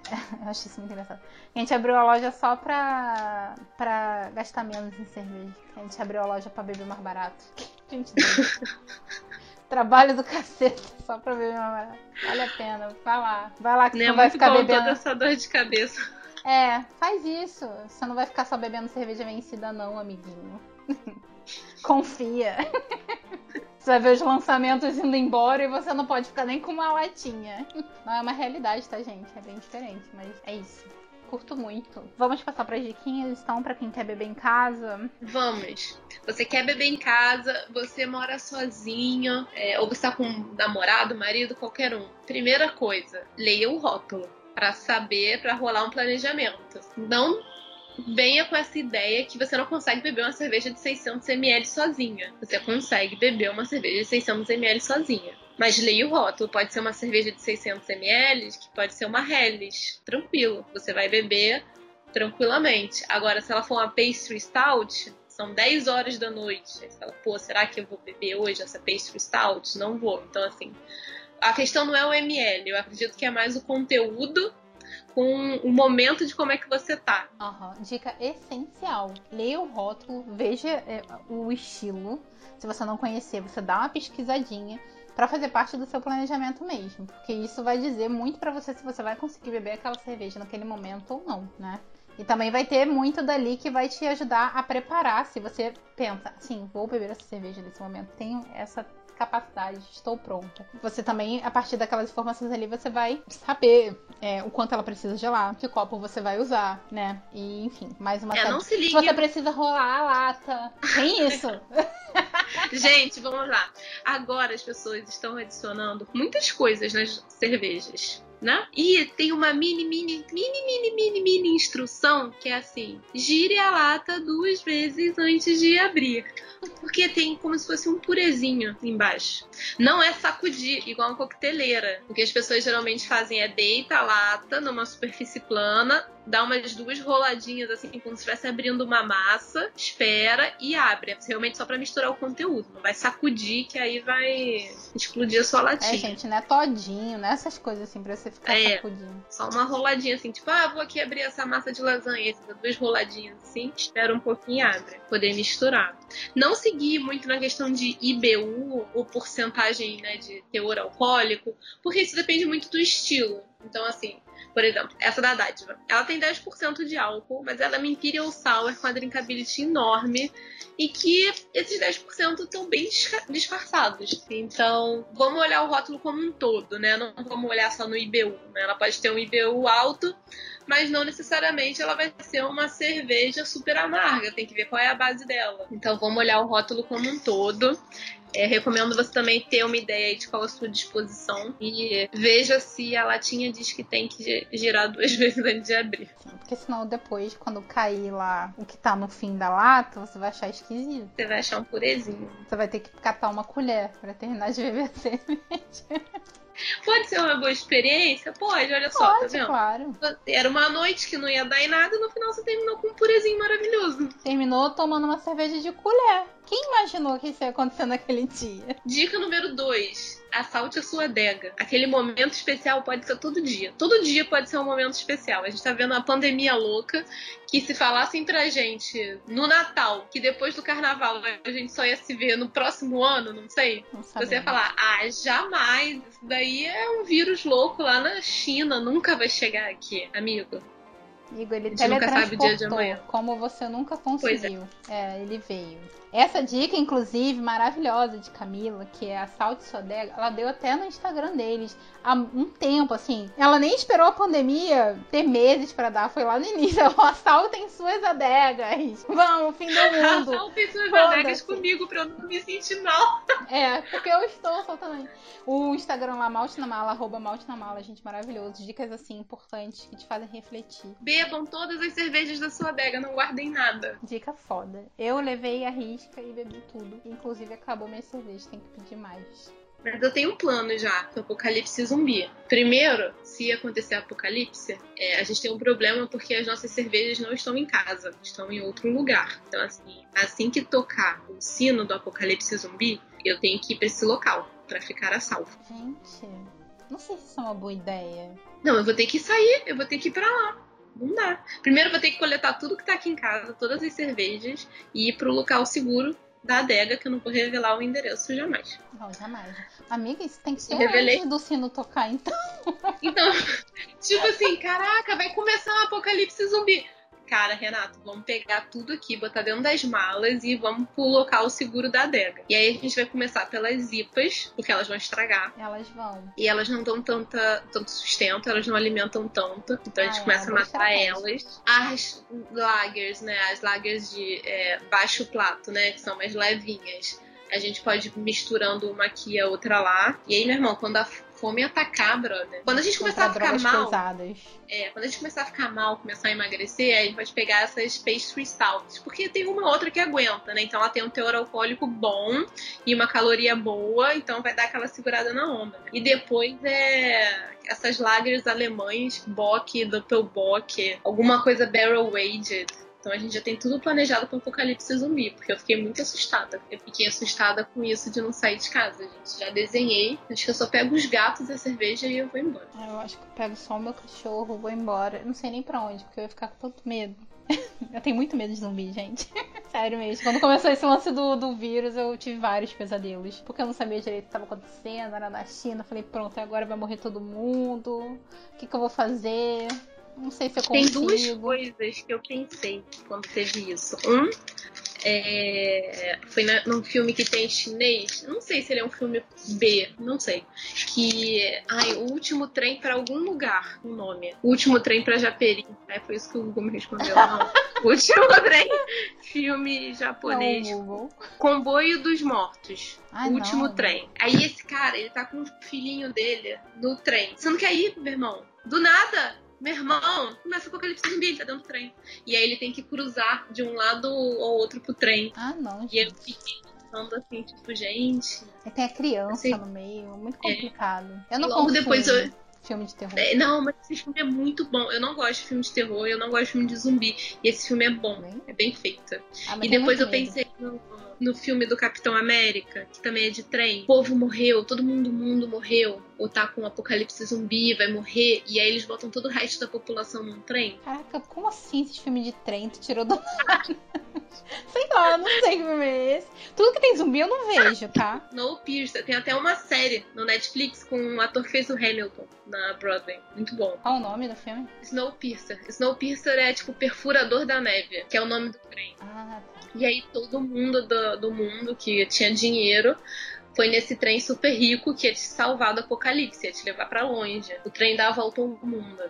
Eu acho isso muito engraçado. A gente abriu a loja só pra, pra gastar menos em cerveja. A gente abriu a loja pra beber mais barato. Gente, trabalho do cacete só pra beber mais barato. Vale a pena. Vai lá. Vai lá que Não você é não vai ficar bom bebendo. toda essa dor de cabeça. É, faz isso. Você não vai ficar só bebendo cerveja vencida, não, amiguinho. Confia. Você vai ver os lançamentos indo embora e você não pode ficar nem com uma latinha. Não é uma realidade, tá, gente? É bem diferente, mas é isso. Curto muito. Vamos passar para diquinhas, então, para quem quer beber em casa. Vamos. Você quer beber em casa, você mora sozinho, é, ou você tá com um namorado, marido, qualquer um. Primeira coisa, leia o rótulo para saber, para rolar um planejamento. Não venha com essa ideia que você não consegue beber uma cerveja de 600 ml sozinha. Você consegue beber uma cerveja de 600 ml sozinha. Mas leia o rótulo. Pode ser uma cerveja de 600 ml, que pode ser uma Helles. Tranquilo. Você vai beber tranquilamente. Agora, se ela for uma pastry stout, são 10 horas da noite. Aí você fala, pô, será que eu vou beber hoje essa pastry stout? Não vou. Então, assim, a questão não é o ml. Eu acredito que é mais o conteúdo com o momento de como é que você tá. Aham. Dica essencial: leia o rótulo, veja é, o estilo. Se você não conhecer, você dá uma pesquisadinha para fazer parte do seu planejamento mesmo, porque isso vai dizer muito para você se você vai conseguir beber aquela cerveja naquele momento ou não, né? E também vai ter muito dali que vai te ajudar a preparar. Se você pensa, assim, vou beber essa cerveja nesse momento, tenho essa capacidade, estou pronta. Você também, a partir daquelas informações ali, você vai saber é, o quanto ela precisa gelar, que copo você vai usar, né? E enfim, mais uma É, não se ligue. Se você precisa rolar a lata. Tem isso. Gente, vamos lá. Agora as pessoas estão adicionando muitas coisas nas cervejas. Né? E tem uma mini, mini, mini, mini, mini, mini instrução que é assim: gire a lata duas vezes antes de abrir. Porque tem como se fosse um purezinho embaixo. Não é sacudir, igual uma coqueteleira. O que as pessoas geralmente fazem é deita a lata numa superfície plana, dá umas duas roladinhas assim, como se estivesse abrindo uma massa, espera e abre. É realmente só pra misturar o conteúdo. Não vai sacudir, que aí vai explodir a sua É, latinha. gente, não é todinho, não é essas coisas assim pra você ficar É. sacudindo. Só uma roladinha assim, tipo, ah, vou aqui abrir essa massa de lasanha. Você dá duas roladinhas assim, espera um pouquinho e abre. Poder misturar. Não seguir muito na questão de IBU ou porcentagem né, de teor alcoólico, porque isso depende muito do estilo. Então, assim, por exemplo, essa da dádiva. Ela tem 10% de álcool, mas ela é uma Imperial Sour com a drinkability enorme e que esses 10% estão bem disfarçados. Então, vamos olhar o rótulo como um todo, né? Não vamos olhar só no IBU. Né? Ela pode ter um IBU alto, mas não necessariamente ela vai ser uma cerveja super amarga. Tem que ver qual é a base dela. Então, vamos olhar o rótulo como um todo. É, recomendo você também ter uma ideia de qual a sua disposição e veja se a latinha diz que tem que gi- girar duas vezes antes de abrir. Porque senão depois, quando cair lá o que tá no fim da lata, você vai achar esquisito. Você vai achar um purezinho. Você vai ter que catar uma colher pra terminar de beber a cerveja. Pode ser uma boa experiência? Pode, olha só, tá Pode, vendo? claro. Era uma noite que não ia dar em nada e no final você terminou com um purezinho maravilhoso. Terminou tomando uma cerveja de colher. Quem imaginou que isso ia acontecer naquele dia? Dica número 2. Assalte a sua adega. Aquele momento especial pode ser todo dia. Todo dia pode ser um momento especial. A gente tá vendo uma pandemia louca que se falassem pra gente no Natal que depois do carnaval a gente só ia se ver no próximo ano, não sei. Não Você ia falar, ah, jamais. Isso daí é um vírus louco lá na China. Nunca vai chegar aqui, amigo. Igor, ele A gente nunca sabe o dia de teletransportou, amanhã. como você nunca conseguiu. É. ele veio. Essa dica, inclusive, maravilhosa de Camila, que é a Salte Sua Adega, ela deu até no Instagram deles há um tempo, assim. Ela nem esperou a pandemia ter meses pra dar, foi lá no início. Ela falou, assaltem suas adegas. Vamos, fim do mundo. Assaltem suas adegas comigo pra eu não me sentir mal. É, porque eu estou soltando. O Instagram lá, Malte na Mala, arroba Malte na Mala, gente, maravilhoso. Dicas, assim, importantes que te fazem refletir. Bebam todas as cervejas da sua adega, não guardem nada. Dica foda. Eu levei a risca e bebi tudo. Inclusive acabou minha cerveja, tem que pedir mais. Mas eu tenho um plano já pro apocalipse zumbi. Primeiro, se acontecer apocalipse, é, a gente tem um problema porque as nossas cervejas não estão em casa, estão em outro lugar. Então, assim, assim que tocar o sino do apocalipse zumbi, eu tenho que ir pra esse local para ficar a salvo. Gente, não sei se isso é uma boa ideia. Não, eu vou ter que sair, eu vou ter que ir pra lá. Não dá. Primeiro vou ter que coletar tudo que tá aqui em casa, todas as cervejas, e ir pro local seguro da adega, que eu não vou revelar o endereço jamais. Não, jamais. Amiga, isso tem que ser Revelei. antes do sino tocar, então. Então, tipo assim, caraca, vai começar um apocalipse zumbi. Cara, Renato, vamos pegar tudo aqui, botar dentro das malas e vamos pro local seguro da adega. E aí a gente vai começar pelas IPAs, porque elas vão estragar. Elas vão. E elas não dão tanta, tanto sustento, elas não alimentam tanto. Então a gente Ah, é, começa a matar elas. As lagers, né? As lagers de é, baixo plato, né? Que são mais levinhas. A gente pode ir misturando uma aqui e a outra lá. E aí, meu irmão, quando a fome atacar, brother. Quando a gente começar a ficar mal. pesadas. É, quando a gente começar a ficar mal, começar a emagrecer, aí a gente pode pegar essas pastry stouts. Porque tem uma outra que aguenta, né? Então ela tem um teor alcoólico bom e uma caloria boa, então vai dar aquela segurada na onda. né? E depois é essas lagers alemães, Bock, Doppelbock, alguma coisa barrel aged. Então a gente já tem tudo planejado para o apocalipse zumbi, porque eu fiquei muito assustada. Eu fiquei assustada com isso de não sair de casa, gente. Já desenhei. Acho que eu só pego os gatos e a cerveja e eu vou embora. Eu acho que eu pego só o meu cachorro, vou embora. Não sei nem pra onde, porque eu ia ficar com tanto medo. eu tenho muito medo de zumbi, gente. Sério mesmo. Quando começou esse lance do, do vírus, eu tive vários pesadelos. Porque eu não sabia direito o que estava acontecendo, era na China. Falei, pronto, agora vai morrer todo mundo. O que, que eu vou fazer? Não sei se eu Tem consigo. duas coisas que eu pensei quando teve isso. Um é, foi na, num filme que tem chinês. Não sei se ele é um filme B, não sei. Que. Ai, o último trem pra algum lugar, o nome. O último trem pra Japeri. É, foi isso que o Google me respondeu. Não. o último trem. Filme japonês. Não. Comboio dos Mortos. Ai, o último não. trem. Aí esse cara, ele tá com o filhinho dele no trem. Sendo que aí, meu irmão, do nada, meu irmão, começa o apocalipse zumbi, ele tá dentro do trem. E aí ele tem que cruzar de um lado ou outro pro trem. Ah, não, E eu gente. fiquei pensando assim, tipo, gente. Aí tem a criança Assim, no meio, muito é. complicado. Eu não Logo consumo depois eu- filme de terror. é, não, mas esse filme é muito bom. Eu não gosto de filme de terror, eu não gosto de filme de zumbi. E esse filme é bom, Bem? é bem feito. Ah, E depois muito eu medo. pensei no, no filme do Capitão América, que também é de trem. O povo morreu, todo mundo do mundo morreu. Ou tá com um apocalipse zumbi, vai morrer. E aí eles botam todo o resto da população num trem. Caraca, como assim esse filme de trem tu tirou do nada? sei lá, não sei que filme é esse. Tudo que tem zumbi eu não vejo, tá? Snowpiercer. Tem até uma série no Netflix com um ator que fez o Hamilton na Broadway. Muito bom. Qual o nome do filme? Snowpiercer. Snowpiercer é tipo perfurador da neve, que é o nome do trem. Ah, tá. E aí todo mundo do, do mundo que tinha dinheiro foi nesse trem super rico que ia te salvar do apocalipse, ia te levar pra longe. O trem dá a volta ao mundo.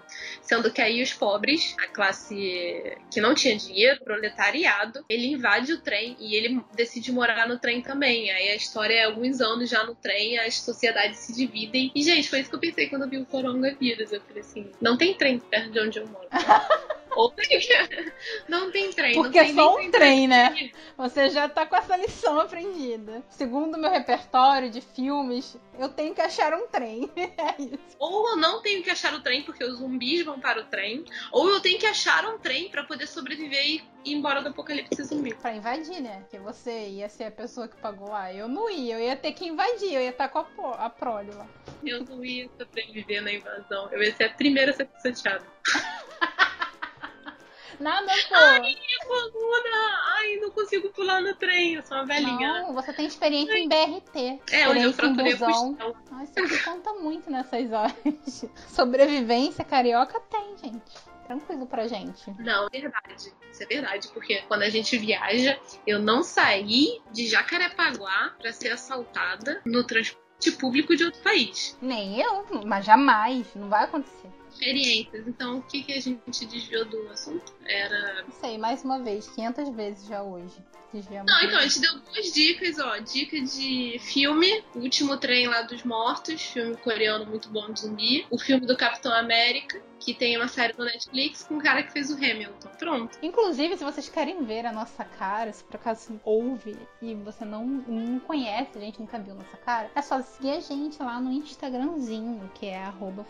Sendo que aí os pobres, a classe que não tinha dinheiro, proletariado, ele invade o trem e ele decide morar no trem também. Aí a história é alguns anos já no trem, as sociedades se dividem. E, gente, foi isso que eu pensei quando eu vi o coronavírus. Eu falei assim, não tem trem perto de onde eu moro. Ou tem... Não tem trem. Porque não é tem só um trem, né? Você já tá com essa lição aprendida. Segundo o meu repertório de filmes, eu tenho que achar um trem. É isso. Ou eu não tenho que achar o trem porque os zumbis vão para o trem, ou eu tenho que achar um trem pra poder sobreviver e ir embora do apocalipse zumbi. Pra invadir, né? Que você ia ser a pessoa que pagou lá. Eu não ia, eu ia ter que invadir, eu ia estar com a, a prole lá. Eu não ia sobreviver na invasão. Eu ia ser a primeira a ser chateada. Nada, pô. Minha coluna! Ai, não consigo pular no trem. Eu sou uma velhinha. Não, você tem experiência em BRT. é, onde eu fraturei o. Ah, Isso aqui conta muito nessas horas. Sobrevivência carioca tem, gente. Tranquilo pra gente. Não, verdade. Isso é verdade, porque quando a gente viaja, eu não saí de Jacarepaguá pra ser assaltada no transporte público de outro país. Nem eu, mas jamais. Não vai acontecer. Experiências. Então, o que, que a gente desviou do assunto? Era. Não sei, mais uma vez, 500 vezes já hoje. Desviamos Não, então, a gente deu duas dicas, ó. Dica de filme, O Último Trem lá dos Mortos, filme coreano muito bom de zumbi. O filme do Capitão América, que tem uma série no Netflix com o cara que fez o Hamilton. Pronto. Inclusive, se vocês querem ver a nossa cara, se por acaso ouve e você não, não conhece, a gente nunca viu nossa cara, é só seguir a gente lá no Instagramzinho, que é arroba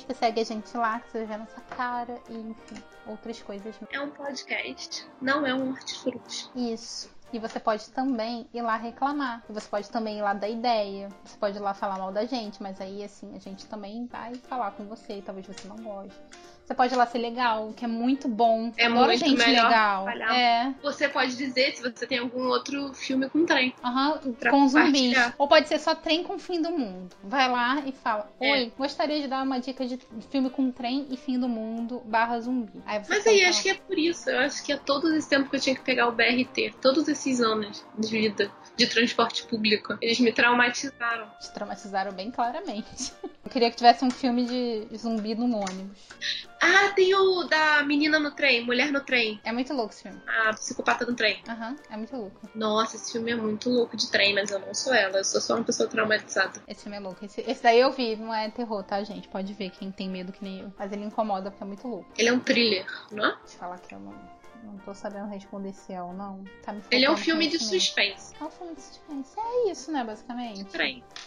e. Você segue a gente lá, que você vai ver a nossa cara e, enfim, outras coisas. É um podcast, não é um hortifruti. Isso. E você pode também ir lá reclamar. E você pode também ir lá dar ideia. Você pode ir lá falar mal da gente, mas aí assim, a gente também vai falar com você, talvez você não goste. Você pode ir lá ser legal, que é muito bom. É Adoro muito gente melhor legal. É. Você pode dizer se você tem algum outro filme com trem. Aham, Pra com zumbis. Ou pode ser só trem com fim do mundo. Vai lá e fala: É. Oi, gostaria de dar uma dica de filme com trem e fim do mundo barra zumbi. Aí Mas aí, acho que é por isso. Eu acho que é todo esse tempo que eu tinha que pegar o BRT. Todos esses anos de vida de transporte público. Eles me traumatizaram. te traumatizaram bem claramente. Eu queria que tivesse um filme de zumbi no ônibus. Ah, tem o da menina no trem, mulher no trem. É muito louco esse filme. A psicopata no trem. Aham, é muito louco. Nossa, esse filme é muito louco de trem, mas eu não sou ela. Eu sou só uma pessoa traumatizada. Esse filme é louco. Esse, esse daí eu vi, não é terror, tá, gente? Pode ver quem tem medo que nem eu. Mas ele incomoda porque é muito louco. Ele é um thriller, não é? Deixa eu falar que eu não, não tô sabendo responder se é ou não. Tá me Ele é um filme de suspense. É um filme de suspense. É isso, né, basicamente?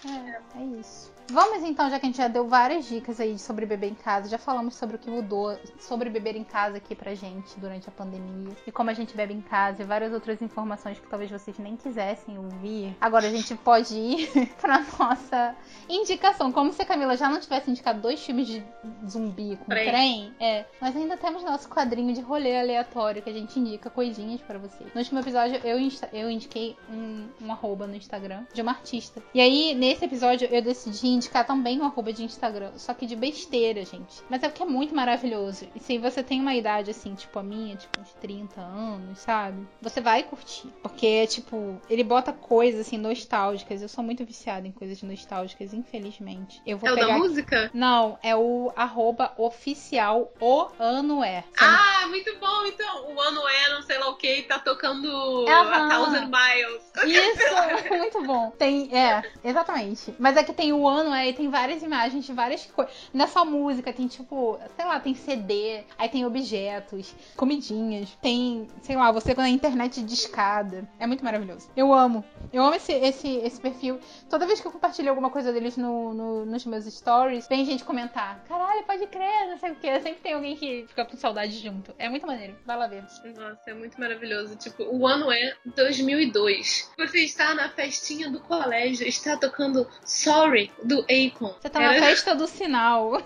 É, é isso. Vamos então, já que a gente já deu várias dicas aí sobre beber em casa, já falamos sobre o que mudou sobre beber em casa aqui pra gente durante a pandemia e como a gente bebe em casa e várias outras informações que talvez vocês nem quisessem ouvir. Agora a gente pode ir pra nossa indicação. Como se a Camila já não tivesse indicado dois filmes de zumbi com Trem. trem, é, nós ainda temos nosso quadrinho de rolê aleatório que a gente indica coisinhas pra vocês. No último episódio eu, eu indiquei um, um arroba no Instagram de uma artista. E aí, nesse episódio, eu decidi indicar também um arroba de Instagram, só que de besteira, gente. Mas é porque é muito maravilhoso. E se você tem uma idade assim, tipo a minha, tipo uns 30 anos, sabe? Você vai curtir. Porque, tipo, ele bota coisas assim nostálgicas. Eu sou muito viciada em coisas nostálgicas, infelizmente. Eu vou É o da música? Não, é o arroba oficial o ano é. Ah, muito bom. Então, o ano é, não sei lá o que, tá tocando Aham. A Thousand Miles. Isso, muito bom. Tem, é, exatamente. Mas é que tem o ano, aí tem várias imagens de várias coisas. Não é só música, tem tipo, sei lá, tem CD, aí tem objetos, comidinhas, tem, sei lá, você na internet de escada. É muito maravilhoso. Eu amo. Eu amo esse, esse, esse perfil. Toda vez que eu compartilho alguma coisa deles no, no- nos meus stories, vem gente comentar. Caralho, pode crer, não sei o quê. Sempre tem alguém que fica com saudade junto. É muito maneiro. Vai lá ver. Nossa, é muito maravilhoso. Tipo, o ano é 2002. Você está na festinha do colégio, está tocando Sorry, do Akon. Você tá na Era- festa do sinal.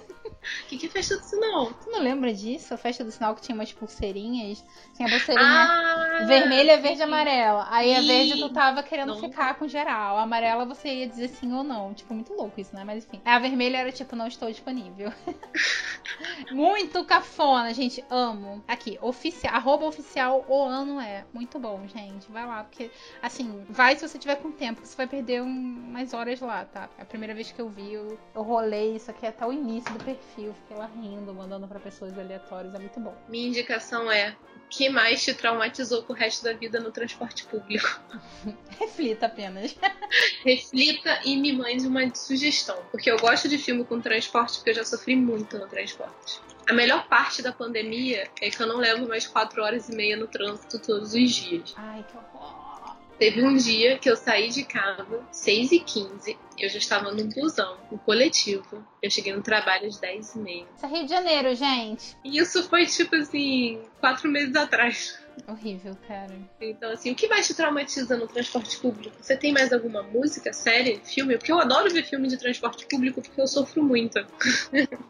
O que, que é festa do sinal? Tu não lembra disso? A festa do sinal que tinha umas pulseirinhas. Tinha a pulseirinha Ah! vermelha, verde e amarela. Aí a verde tu tava querendo Não. ficar com geral. A amarela você ia dizer sim ou não. Tipo, muito louco isso, né? Mas enfim. A vermelha era tipo, não estou disponível. muito cafona, gente. Amo. Aqui, oficial, arroba oficial o ano é. Muito bom, gente. Vai lá, porque, assim, vai se você tiver com tempo, que você vai perder um- umas horas lá, tá? É a primeira vez que eu vi, eu, eu rolei isso aqui até o início do perfil. Fiquei lá rindo, mandando pra pessoas aleatórias. É muito bom. Minha indicação é: o que mais te traumatizou pro resto da vida no transporte público? Reflita apenas. Reflita e me mande uma sugestão. Porque eu gosto de filme com transporte, porque eu já sofri muito no transporte. A melhor parte da pandemia é que eu não levo mais 4 horas e meia no trânsito todos os dias. Ai, que horror. Teve um dia que eu saí de casa, 6 e 15 eu já estava no busão, no coletivo. Eu cheguei no trabalho às 10 e meia. Isso é Rio de Janeiro, gente. E isso foi, tipo assim, quatro meses atrás. Horrível, cara. Então, assim, o que mais te traumatiza no transporte público? Você tem mais alguma música, série, filme? Porque eu adoro ver filme de transporte público porque eu sofro muito.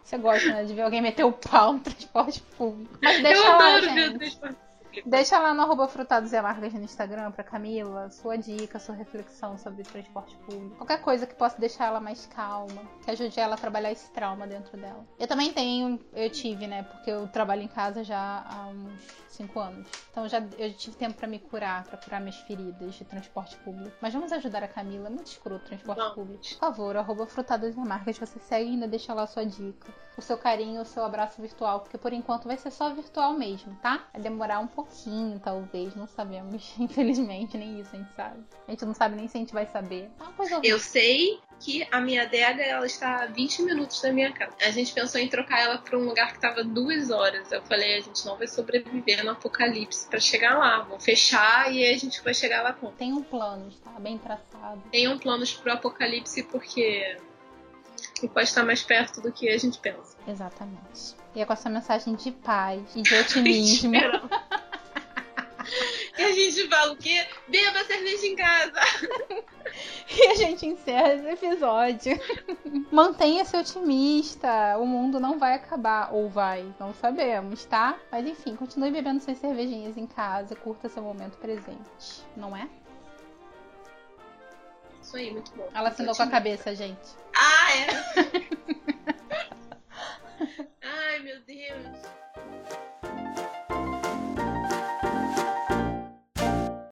Você gosta, né, de ver alguém meter o pau no transporte público. Mas deixa eu lá, adoro ver o transporte. Deixa lá no arroba frutados e amargas no Instagram pra Camila sua dica, sua reflexão sobre transporte público. Qualquer coisa que possa deixar ela mais calma, que ajude ela a trabalhar esse trauma dentro dela. Eu também tenho, eu tive, né? Porque eu trabalho em casa já há uns 5 anos. Então já eu tive tempo pra me curar, pra curar minhas feridas de transporte público. Mas vamos ajudar a Camila, é muito escroto o transporte Vamos. público. Por favor, arroba frutadas e amargas, você segue e ainda deixa lá sua dica. O seu carinho, o seu abraço virtual, porque por enquanto vai ser só virtual mesmo, tá? Vai demorar um pouquinho, talvez, não sabemos. Infelizmente, nem isso a gente sabe. A gente não sabe nem se a gente vai saber. É Eu sei que a minha adega ela está a 20 minutos da minha casa. A gente pensou em trocar ela para um lugar que estava duas horas. Eu falei, a gente não vai sobreviver no apocalipse para chegar lá. Vou fechar e a gente vai chegar lá com. Tem um plano, tá? Bem traçado. Tenham planos pro apocalipse porque pode estar mais perto do que a gente pensa. Exatamente. E é com essa mensagem de paz e de otimismo. Esperando. E a gente fala o quê? Beba cerveja em casa. E a gente encerra esse episódio. Mantenha-se otimista. O mundo não vai acabar. Ou vai, não sabemos, tá? Mas enfim, continue bebendo suas cervejinhas em casa. Curta seu momento presente. Não é? Isso aí, muito bom. Ela assinou com a cabeça, gente. Ah, é? Ai, meu Deus.